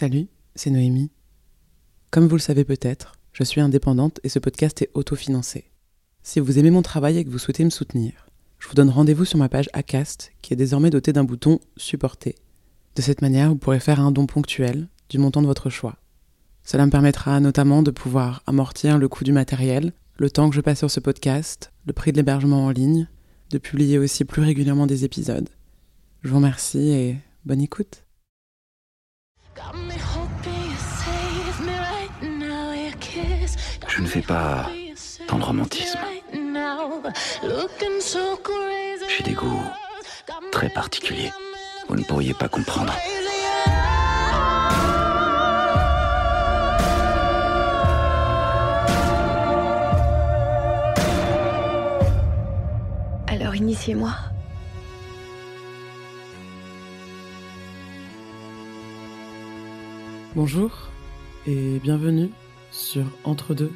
Salut, c'est Noémie. Comme vous le savez peut-être, je suis indépendante et ce podcast est autofinancé. Si vous aimez mon travail et que vous souhaitez me soutenir, je vous donne rendez-vous sur ma page Acast qui est désormais dotée d'un bouton Supporter. De cette manière, vous pourrez faire un don ponctuel du montant de votre choix. Cela me permettra notamment de pouvoir amortir le coût du matériel, le temps que je passe sur ce podcast, le prix de l'hébergement en ligne, de publier aussi plus régulièrement des épisodes. Je vous remercie et bonne écoute. Je ne fais pas tant de romantisme. J'ai des goûts très particuliers. Vous ne pourriez pas comprendre. Alors initiez-moi. Bonjour et bienvenue sur Entre deux.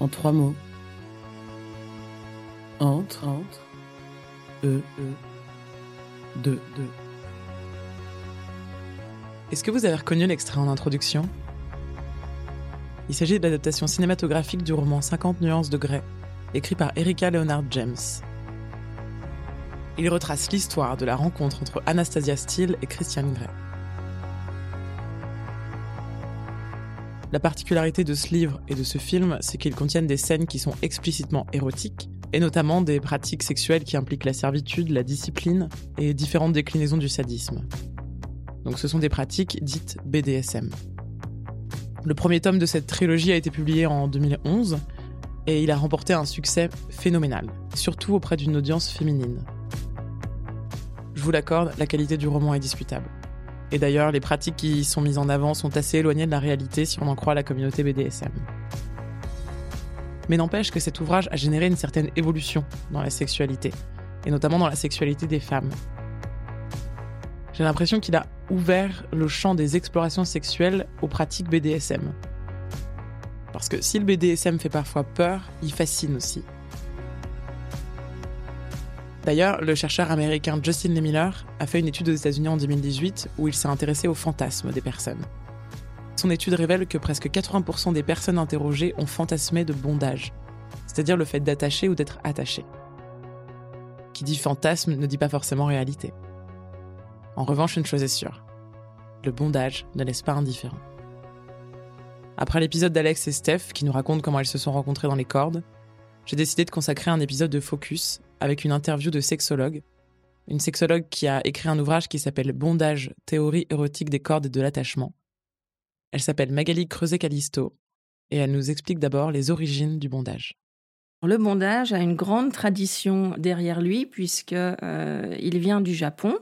En trois mots. Entre, entre, e, e, deux, deux. Est-ce que vous avez reconnu l'extrait en introduction? Il s'agit de l'adaptation cinématographique du roman 50 nuances de Grey, écrit par Erika Leonard James. Il retrace l'histoire de la rencontre entre Anastasia Steele et Christian Grey. La particularité de ce livre et de ce film, c'est qu'ils contiennent des scènes qui sont explicitement érotiques, et notamment des pratiques sexuelles qui impliquent la servitude, la discipline et différentes déclinaisons du sadisme. Donc ce sont des pratiques dites BDSM. Le premier tome de cette trilogie a été publié en 2011 et il a remporté un succès phénoménal, surtout auprès d'une audience féminine. Je vous l'accorde, la qualité du roman est discutable. Et d'ailleurs, les pratiques qui y sont mises en avant sont assez éloignées de la réalité si on en croit la communauté BDSM. Mais n'empêche que cet ouvrage a généré une certaine évolution dans la sexualité, et notamment dans la sexualité des femmes. J'ai l'impression qu'il a ouvert le champ des explorations sexuelles aux pratiques BDSM. Parce que si le BDSM fait parfois peur, il fascine aussi. D'ailleurs, le chercheur américain Justin Miller a fait une étude aux États-Unis en 2018 où il s'est intéressé aux fantasmes des personnes. Son étude révèle que presque 80% des personnes interrogées ont fantasmé de bondage, c'est-à-dire le fait d'attacher ou d'être attaché. Qui dit fantasme ne dit pas forcément réalité. En revanche, une chose est sûre, le bondage ne laisse pas indifférent. Après l'épisode d'Alex et Steph qui nous racontent comment elles se sont rencontrées dans les cordes, j'ai décidé de consacrer un épisode de Focus avec une interview de sexologue, une sexologue qui a écrit un ouvrage qui s'appelle Bondage, théorie érotique des cordes et de l'attachement. Elle s'appelle Magali Creuset-Calisto et elle nous explique d'abord les origines du bondage. Le bondage a une grande tradition derrière lui puisque euh, il vient du Japon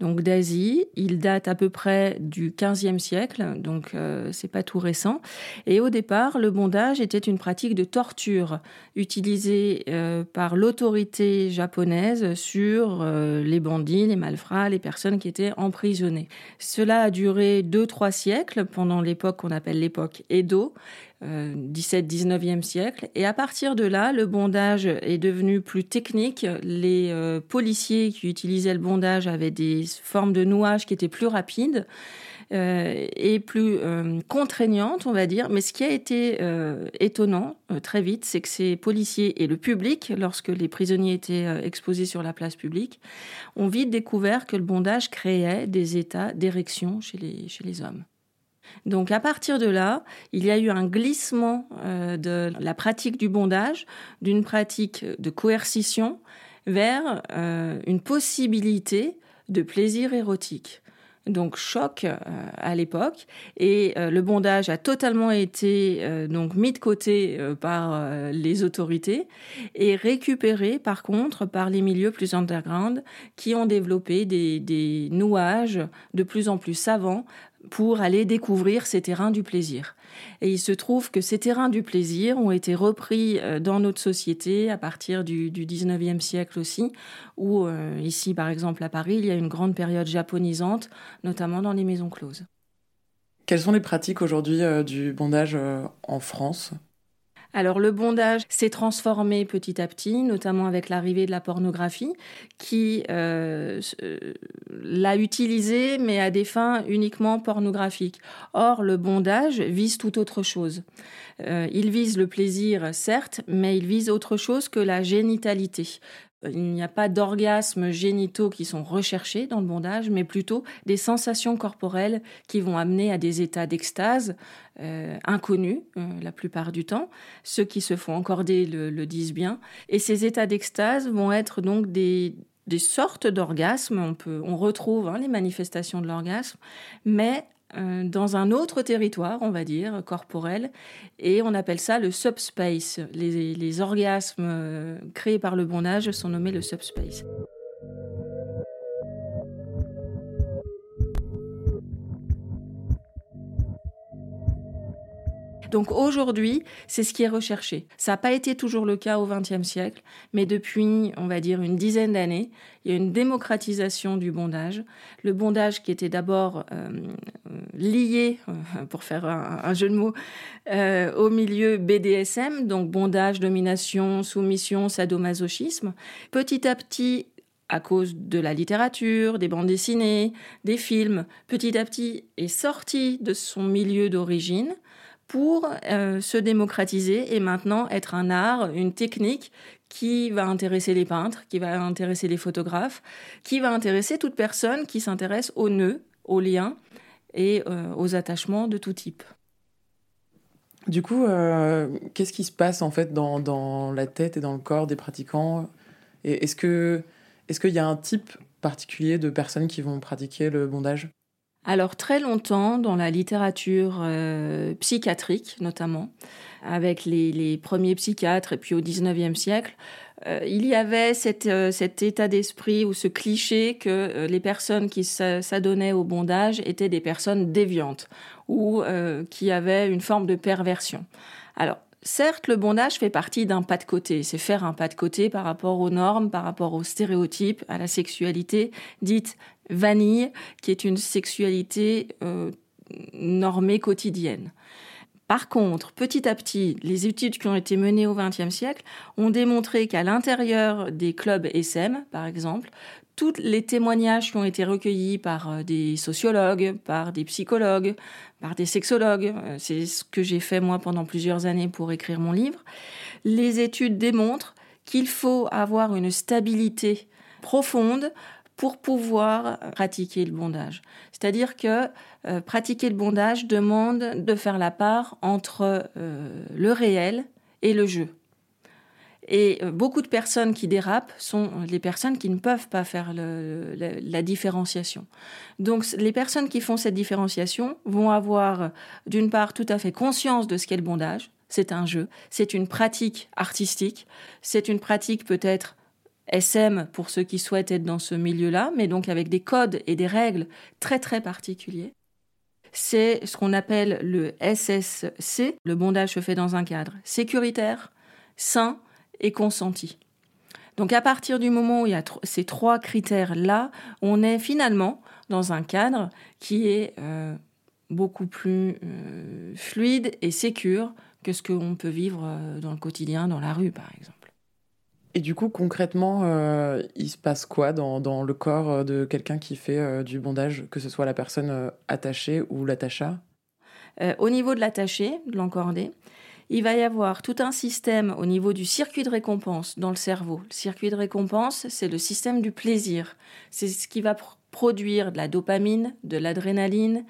donc d'Asie. Il date à peu près du 15e siècle, donc euh, c'est pas tout récent. Et au départ, le bondage était une pratique de torture utilisée euh, par l'autorité japonaise sur euh, les bandits, les malfrats, les personnes qui étaient emprisonnées. Cela a duré deux trois siècles pendant l'époque qu'on appelle l'époque Edo 17-19e siècle. Et à partir de là, le bondage est devenu plus technique. Les euh, policiers qui utilisaient le bondage avaient des formes de nouage qui étaient plus rapides. Euh, et plus euh, contraignantes, on va dire. Mais ce qui a été étonnant très vite, c'est que ces policiers et le public, lorsque les prisonniers étaient exposés sur la place publique, ont vite découvert que le bondage créait des états d'érection chez les, chez les hommes. Donc à partir de là, il y a eu un glissement euh, de la pratique du bondage, d'une pratique de coercition vers euh, une possibilité de plaisir érotique. Donc choc euh, à l'époque et le bondage a totalement été donc mis de côté par les autorités et récupéré par contre par les milieux plus underground qui ont développé des, des nouages de plus en plus savants pour aller découvrir ces terrains du plaisir. Et il se trouve que ces terrains du plaisir ont été repris euh, dans notre société à partir du, du 19e siècle aussi, où euh, ici par exemple à Paris, il y a une grande période japonisante, notamment dans les maisons closes. Quelles sont les pratiques aujourd'hui euh, du bondage en France? Alors le bondage s'est transformé petit à petit, notamment avec l'arrivée de la pornographie, qui euh, euh, l'a utilisé, mais à des fins uniquement pornographiques. Or, le bondage vise tout autre chose. Euh, il vise le plaisir, certes, mais il vise autre chose que la génitalité. Il n'y a pas d'orgasmes génitaux qui sont recherchés dans le bondage, mais plutôt des sensations corporelles qui vont amener à des états d'extase euh, inconnus euh, la plupart du temps. Ceux qui se font encorder le, disent bien. Et ces états d'extase vont être donc des, sortes d'orgasmes. On, on retrouve hein, les manifestations de l'orgasme, mais dans un autre territoire, on va dire, corporel, et on appelle ça le subspace. Les, les orgasmes euh, créés par le bondage sont nommés le subspace. Donc aujourd'hui, c'est ce qui est recherché. Ça n'a pas été toujours le cas au XXe siècle, mais depuis, on va dire, une dizaine d'années, il y a une démocratisation du bondage. Le bondage qui était d'abord euh, lié, euh, pour faire un, jeu de mots, euh, au milieu BDSM, donc bondage, domination, soumission, sadomasochisme, petit à petit à cause de la littérature, des bandes dessinées, des films, petit à petit est sorti de son milieu d'origine pour euh, se démocratiser et maintenant être un art, une technique qui va intéresser les peintres, qui va intéresser les photographes, qui va intéresser toute personne qui s'intéresse aux nœuds, aux liens et euh, aux attachements de tout type. Du coup, euh, qu'est-ce qui se passe en fait dans, la tête et dans le corps des pratiquants? Est-ce qu'il y a un type particulier de personnes qui vont pratiquer le bondage? Alors très longtemps, dans la littérature euh, psychiatrique notamment, avec les, premiers psychiatres et puis au XIXe siècle, euh, il y avait euh, cet état d'esprit ou ce cliché que les personnes qui s'adonnaient au bondage étaient des personnes déviantes ou qui avaient une forme de perversion. Alors certes, le bondage fait partie d'un pas de côté. C'est faire un pas de côté par rapport aux normes, par rapport aux stéréotypes, à la sexualité dite vanille, qui est une sexualité euh, normée quotidienne. Par contre, petit à petit, les études qui ont été menées au XXe siècle ont démontré qu'à l'intérieur des clubs SM, par exemple, tous les témoignages qui ont été recueillis par euh, des sociologues, par des psychologues, par des sexologues, euh, c'est ce que j'ai fait moi pendant plusieurs années pour écrire mon livre, les études démontrent qu'il faut avoir une stabilité profonde pour pouvoir pratiquer le bondage. C'est-à-dire que euh, pratiquer le bondage demande de faire la part entre euh, le réel et le jeu. Et euh, beaucoup de personnes qui dérapent sont les personnes qui ne peuvent pas faire la, différenciation. Donc les personnes qui font cette différenciation vont avoir d'une part tout à fait conscience de ce qu'est le bondage, c'est un jeu, c'est une pratique artistique, c'est une pratique peut-être SM pour ceux qui souhaitent être dans ce milieu-là, mais donc avec des codes et des règles très très particuliers. C'est ce qu'on appelle le SSC. Le bondage se fait dans un cadre sécuritaire, sain et consenti. Donc à partir du moment où il y a ces trois critères-là, on est finalement dans un cadre qui est euh, beaucoup plus euh, fluide et sécure que ce qu'on peut vivre euh, dans le quotidien, dans la rue par exemple. Et du coup, concrètement, euh, il se passe quoi dans, dans le corps euh, de quelqu'un qui fait euh, du bondage, que ce soit la personne attachée ou l'attacha? Au niveau de l'attaché, de l'encordé, il va y avoir tout un système au niveau du circuit de récompense dans le cerveau. Le circuit de récompense, c'est le système du plaisir. C'est ce qui va produire de la dopamine, de l'adrénaline,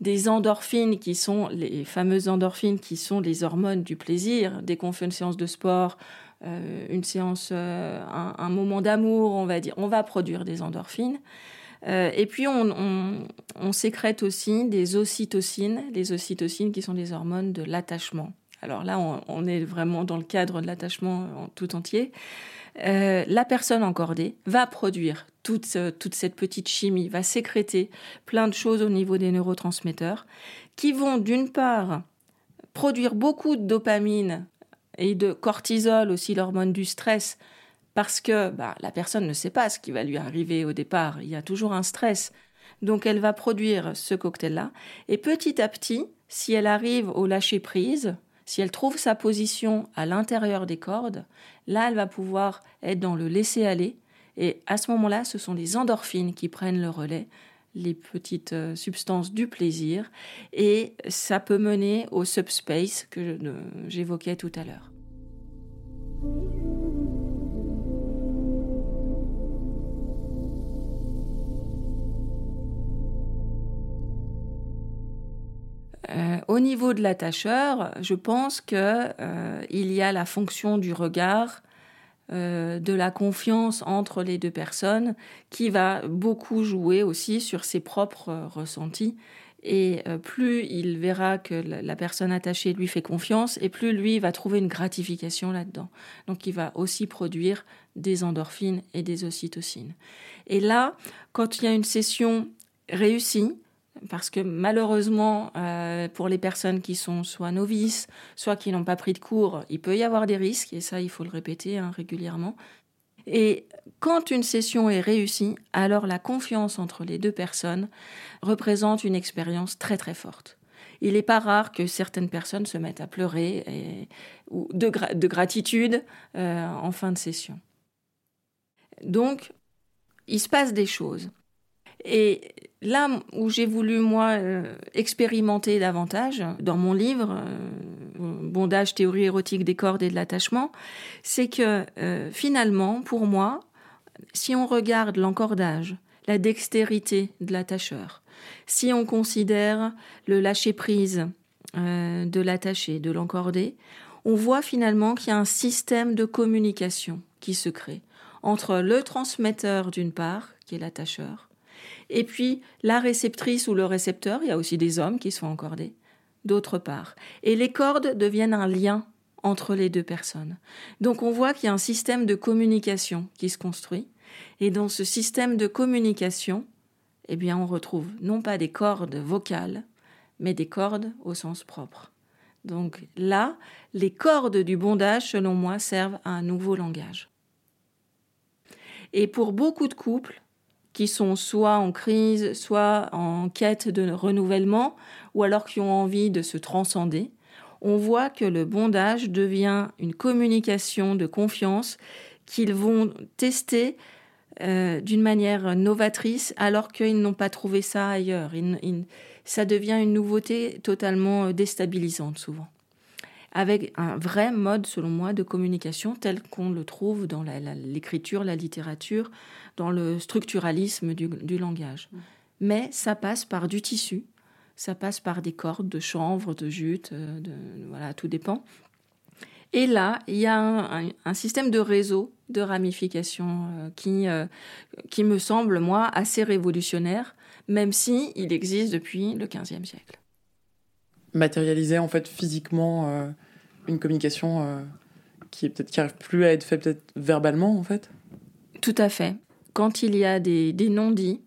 des endorphines qui sont les fameuses endorphines qui sont les hormones du plaisir. Dès qu'on fait une séance de sport, euh, une séance, euh, un, moment d'amour, on va dire, on va produire des endorphines. Euh, et puis on, sécrète aussi des ocytocines, les ocytocines qui sont des hormones de l'attachement. Alors là, on, est vraiment dans le cadre de l'attachement en tout entier. la personne encordée va produire toute, toute cette petite chimie, va sécréter plein de choses au niveau des neurotransmetteurs qui vont d'une part produire beaucoup de dopamine et de cortisol aussi, l'hormone du stress, parce que bah, la personne ne sait pas ce qui va lui arriver au départ, il y a toujours un stress. Donc elle va produire ce cocktail-là, et petit à petit, si elle arrive au lâcher-prise, Si elle trouve sa position à l'intérieur des cordes, là, elle va pouvoir être dans le laisser-aller. Et à ce moment-là, ce sont les endorphines qui prennent le relais, les petites euh, substances du plaisir. Et ça peut mener au subspace que j'évoquais tout à l'heure. Euh, au niveau de l'attacheur, je pense qu'il euh, y a la fonction du regard, euh, de la confiance entre les deux personnes, qui va beaucoup jouer aussi sur ses propres ressentis. Et plus il verra que la personne attachée lui fait confiance, et plus lui va trouver une gratification là-dedans. Donc il va aussi produire des endorphines et des ocytocines. Et là, quand il y a une session réussie, parce que malheureusement, euh, pour les personnes qui sont soit novices, soit qui n'ont pas pris de cours, il peut y avoir des risques, et ça, il faut le répéter hein, régulièrement. Et quand une session est réussie, alors la confiance entre les deux personnes représente une expérience très très forte. Il n'est pas rare que certaines personnes se mettent à pleurer ou de, gratitude euh, en fin de session. Donc, il se passe des choses. Et là où j'ai voulu, moi, euh, expérimenter davantage, dans mon livre, euh, Bondage, théorie érotique des cordes et de l'attachement, c'est que euh, finalement, pour moi, si on regarde l'encordage, la dextérité de l'attacheur, si on considère le lâcher-prise de l'attaché, de l'encordé, on voit finalement qu'il y a un système de communication qui se crée entre le transmetteur d'une part, qui est l'attacheur, et puis la réceptrice ou le récepteur, il y a aussi des hommes qui sont encordés, d'autre part. Et les cordes deviennent un lien entre les deux personnes. Donc on voit qu'il y a un système de communication qui se construit. Et dans ce système de communication, eh bien, on retrouve non pas des cordes vocales, mais des cordes au sens propre. Donc là, les cordes du bondage, selon moi, servent à un nouveau langage. Et pour beaucoup de couples, qui sont soit en crise, soit en quête de renouvellement, ou alors qui ont envie de se transcender, on voit que le bondage devient une communication de confiance qu'ils vont tester euh, d'une manière novatrice alors qu'ils n'ont pas trouvé ça ailleurs. ça devient une nouveauté totalement euh, déstabilisante souvent avec un vrai mode, selon moi, de communication tel qu'on le trouve dans l'écriture, la, littérature, dans le structuralisme du, langage. Mm. Mais ça passe par du tissu, ça passe par des cordes de chanvre, de jute, euh, de, voilà, tout dépend. Et là, il y a un, système de réseau, de ramification euh, qui, euh, qui me semble, moi, assez révolutionnaire, même si il existe depuis le XVe siècle matérialiser en fait physiquement euh, une communication euh, qui est peut-être qui plus à être faite peut-être verbalement en fait. Tout à fait. Quand il y a des, des non-dits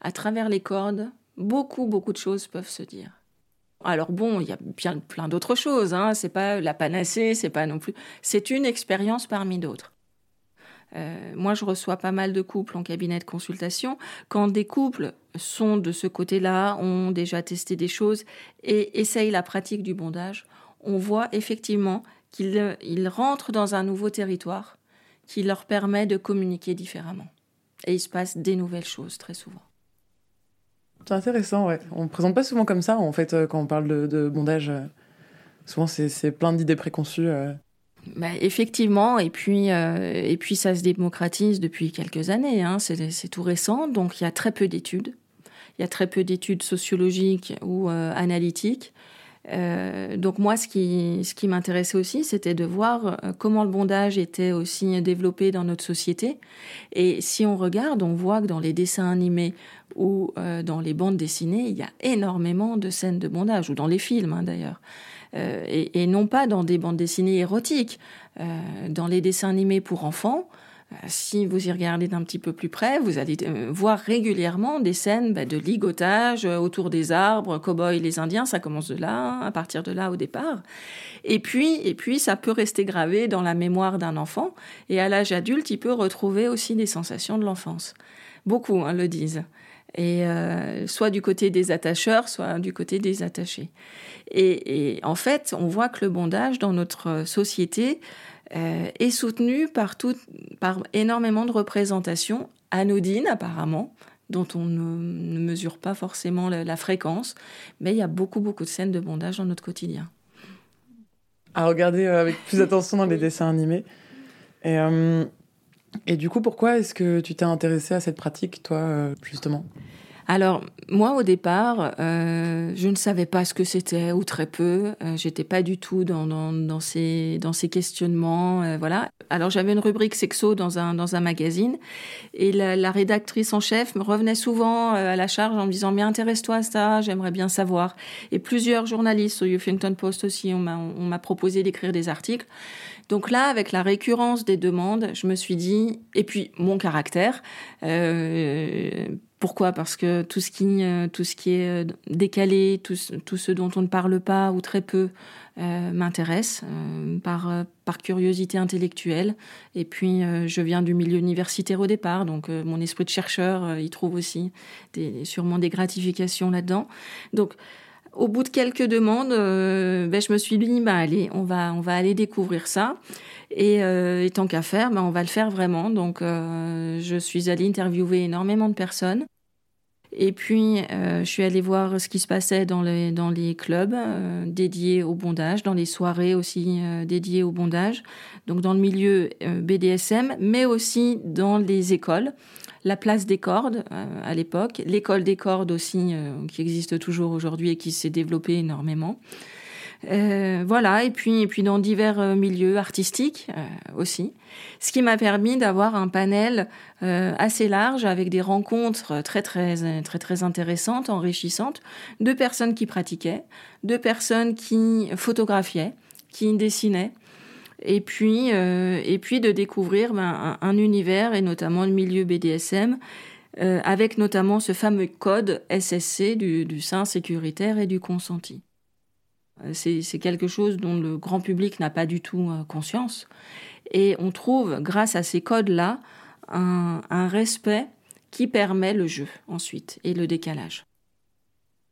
à travers les cordes, beaucoup beaucoup de choses peuvent se dire. Alors bon, il y a bien plein d'autres choses. Hein. C'est pas la panacée, c'est pas non plus. C'est une expérience parmi d'autres. Euh, moi, je reçois pas mal de couples en cabinet de consultation. Quand des couples sont de ce côté-là, ont déjà testé des choses et essayent la pratique du bondage, on voit effectivement qu'ils rentrent dans un nouveau territoire qui leur permet de communiquer différemment. Et il se passe des nouvelles choses très souvent. C'est intéressant, ouais. On ne présente pas souvent comme ça, en fait, euh, quand on parle de, bondage. Euh, souvent, c'est plein d'idées préconçues. Bah, effectivement, et puis, euh, et puis ça se démocratise depuis quelques années, hein, c'est tout récent, donc il y a très peu d'études. Il y a très peu d'études sociologiques ou euh, analytiques. Euh, donc moi, ce qui, ce qui m'intéressait aussi, c'était de voir comment le bondage était aussi développé dans notre société. Et si on regarde, on voit que dans les dessins animés ou dans les bandes dessinées, il y a énormément de scènes de bondage, ou dans les films hein, d'ailleurs. Euh, et, non pas dans des bandes dessinées érotiques. Euh, dans les dessins animés pour enfants, euh, si vous y regardez d'un petit peu plus près, vous allez voir régulièrement des scènes bah, de ligotage autour des arbres, cow-boys, les Indiens, ça commence de là, à partir de là au départ. Et puis, et puis, ça peut rester gravé dans la mémoire d'un enfant, et à l'âge adulte, il peut retrouver aussi des sensations de l'enfance. Beaucoup hein, le disent. Et soit du côté des attacheurs, soit du côté des attachés. Et, en fait, on voit que le bondage dans notre société est soutenu par, tout, par énormément de représentations anodines apparemment, dont on ne, mesure pas forcément la, fréquence, mais il y a beaucoup, beaucoup de scènes de bondage dans notre quotidien. À regarder euh, avec plus d'attention dans les dessins animés. Et, euh, et du coup, pourquoi est-ce que tu t'es intéressée à cette pratique, toi, euh, justement? Alors moi au départ, euh, je ne savais pas ce que c'était ou très peu. Euh, J'étais pas du tout dans, dans, ces dans ces questionnements, euh, voilà. Alors j'avais une rubrique sexo dans un dans un magazine et la, la rédactrice en chef me revenait souvent à la charge en me disant mais intéresse-toi à ça, j'aimerais bien savoir. Et plusieurs journalistes au Huffington Post aussi on m'a proposé d'écrire des articles. Donc là, avec la récurrence des demandes, je me suis dit, et puis mon caractère, euh, pourquoi? Parce que tout ce qui, euh, tout ce qui est euh, décalé, tout, tout, ce dont on ne parle pas ou très peu, euh, m'intéresse euh, par, par curiosité intellectuelle. Et puis, je viens du milieu universitaire au départ, donc mon esprit de chercheur, il trouve aussi des, sûrement des gratifications là-dedans. Donc, au bout de quelques demandes, ben, je me suis dit, bah, allez, on va, on va aller découvrir ça. Et, euh, tant qu'à faire, ben, on va le faire vraiment. Donc, euh, je suis allée interviewer énormément de personnes. Et puis, euh, je suis allée voir ce qui se passait dans les, dans les clubs euh, dédiés au bondage, dans les soirées aussi euh, dédiées au bondage, donc dans le milieu BDSM, mais aussi dans les écoles. La place des cordes à l'époque, l'école des cordes aussi, qui existe toujours aujourd'hui et qui s'est développée énormément. Euh, voilà, et puis, et puis dans divers euh, milieux artistiques euh, aussi. Ce qui m'a permis d'avoir un panel assez large avec des rencontres très, très, très, très intéressantes, enrichissantes, de personnes qui pratiquaient, de personnes qui photographiaient, qui dessinaient. Et puis, et puis de découvrir ben, un, univers, et notamment le milieu BDSM, avec notamment ce fameux code SSC du, du sein sécuritaire et du consenti. Euh, c'est quelque chose dont le grand public n'a pas du tout euh, conscience. Et on trouve, grâce à ces codes-là, un, respect qui permet le jeu ensuite et le décalage.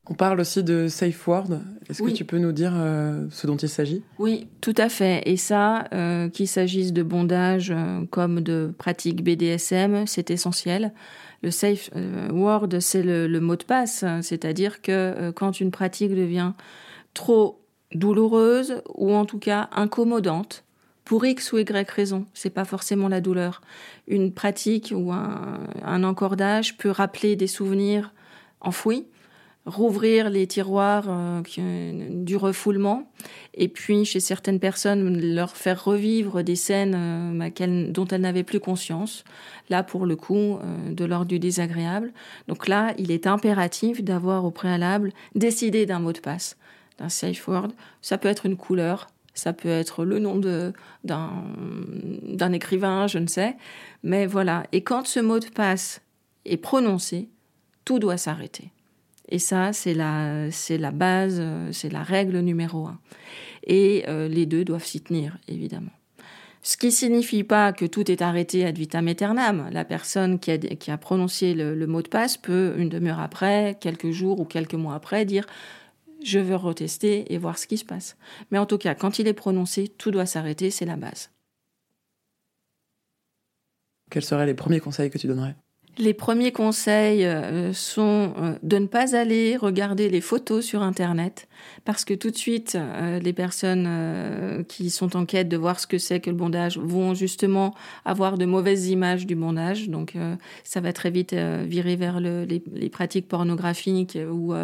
On parle aussi de safe word. Est-ce que tu peux nous dire euh, ce dont il s'agit? Oui, tout à fait. Et ça, qu'il s'agisse de bondage comme de pratique BDSM, c'est essentiel. Le safe word, c'est le, mot de passe, c'est-à-dire que quand une pratique devient trop douloureuse ou en tout cas incommodante pour X ou Y raison. C'est pas forcément la douleur. Une pratique ou un, encordage peut rappeler des souvenirs enfouis, rouvrir les tiroirs euh, du refoulement, et puis chez certaines personnes leur faire revivre des scènes euh, dont elles n'avaient plus conscience. Là, pour le coup, euh, de l'ordre du désagréable. Donc là, il est impératif d'avoir au préalable décidé d'un mot de passe d'un safe word. Ça peut être une couleur, ça peut être le nom d'un écrivain, je ne sais. Mais voilà. Et quand ce mot de passe est prononcé, tout doit s'arrêter. Et ça, c'est la, c'est la base, c'est la règle numéro un. Et euh, les deux doivent s'y tenir, évidemment. Ce qui signifie pas que tout est arrêté ad vitam aeternam. La personne qui a, prononcé le, mot de passe peut, une demi-heure après, quelques jours ou quelques mois après, dire je veux retester et voir ce qui se passe. Mais en tout cas, quand il est prononcé, tout doit s'arrêter, c'est la base. Quels seraient les premiers conseils que tu donnerais? Les premiers conseils euh, sont euh, de ne pas aller regarder les photos sur Internet parce que tout de suite, euh, les personnes qui sont en quête de voir ce que c'est que le bondage vont justement avoir de mauvaises images du bondage. Donc, ça va très vite virer vers les, pratiques pornographiques ou,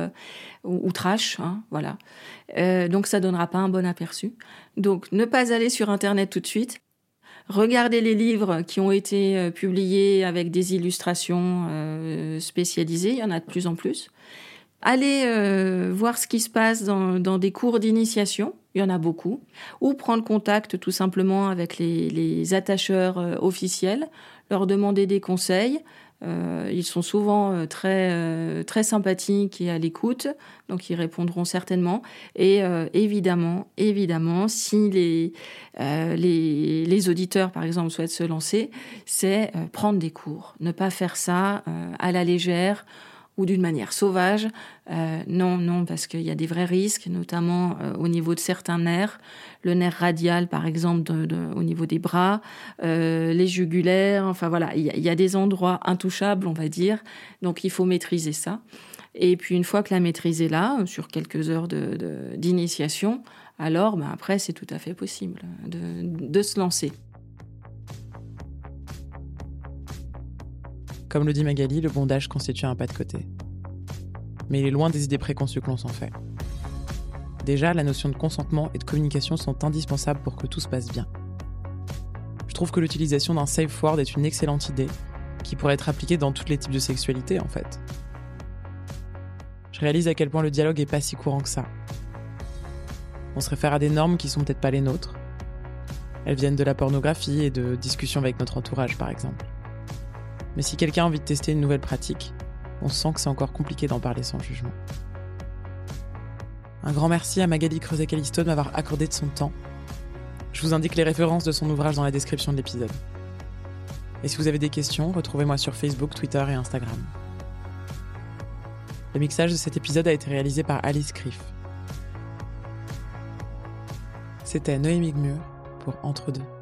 ou, trash. Hein, voilà. donc, ça donnera pas un bon aperçu. Donc, ne pas aller sur Internet tout de suite Regardez les livres qui ont été euh, publiés avec des illustrations euh, spécialisées, il y en a de plus en plus. Allez euh, voir ce qui se passe dans, des cours d'initiation, il y en a beaucoup, ou prendre contact tout simplement avec les attacheurs officiels, leur demander des conseils, euh, ils sont souvent euh, très, euh, très sympathiques et à l'écoute, donc ils répondront certainement. Et évidemment, évidemment, si les, les, les, auditeurs, par exemple, souhaitent se lancer, c'est prendre des cours. Ne pas faire ça à la légère, ou d'une manière sauvage. Euh, non, non, parce qu'il y a des vrais risques, notamment euh, au niveau de certains nerfs, le nerf radial par exemple au niveau des bras, euh, les jugulaires, enfin voilà, il y, a des endroits intouchables, on va dire, donc il faut maîtriser ça. Et puis une fois que la maîtrise est là, sur quelques heures d'initiation, alors ben, après c'est tout à fait possible de se lancer. Comme le dit Magali, le bondage constitue un pas de côté. Mais il est loin des idées préconçues que l'on s'en fait. Déjà, la notion de consentement et de communication sont indispensables pour que tout se passe bien. Je trouve que l'utilisation d'un safe word est une excellente idée, qui pourrait être appliquée dans tous les types de sexualité en fait. Je réalise à quel point le dialogue est pas si courant que ça. On se réfère à des normes qui sont peut-être pas les nôtres. Elles viennent de la pornographie et de discussions avec notre entourage par exemple. Mais si quelqu'un a envie de tester une nouvelle pratique, on sent que c'est encore compliqué d'en parler sans jugement. Un grand merci à Magali Creuset-Calisto de m'avoir accordé de son temps. Je vous indique les références de son ouvrage dans la description de l'épisode. Et si vous avez des questions, retrouvez-moi sur Facebook, Twitter et Instagram. Le mixage de cet épisode a été réalisé par Alice Criff. C'était Noémie Gmur pour Entre deux.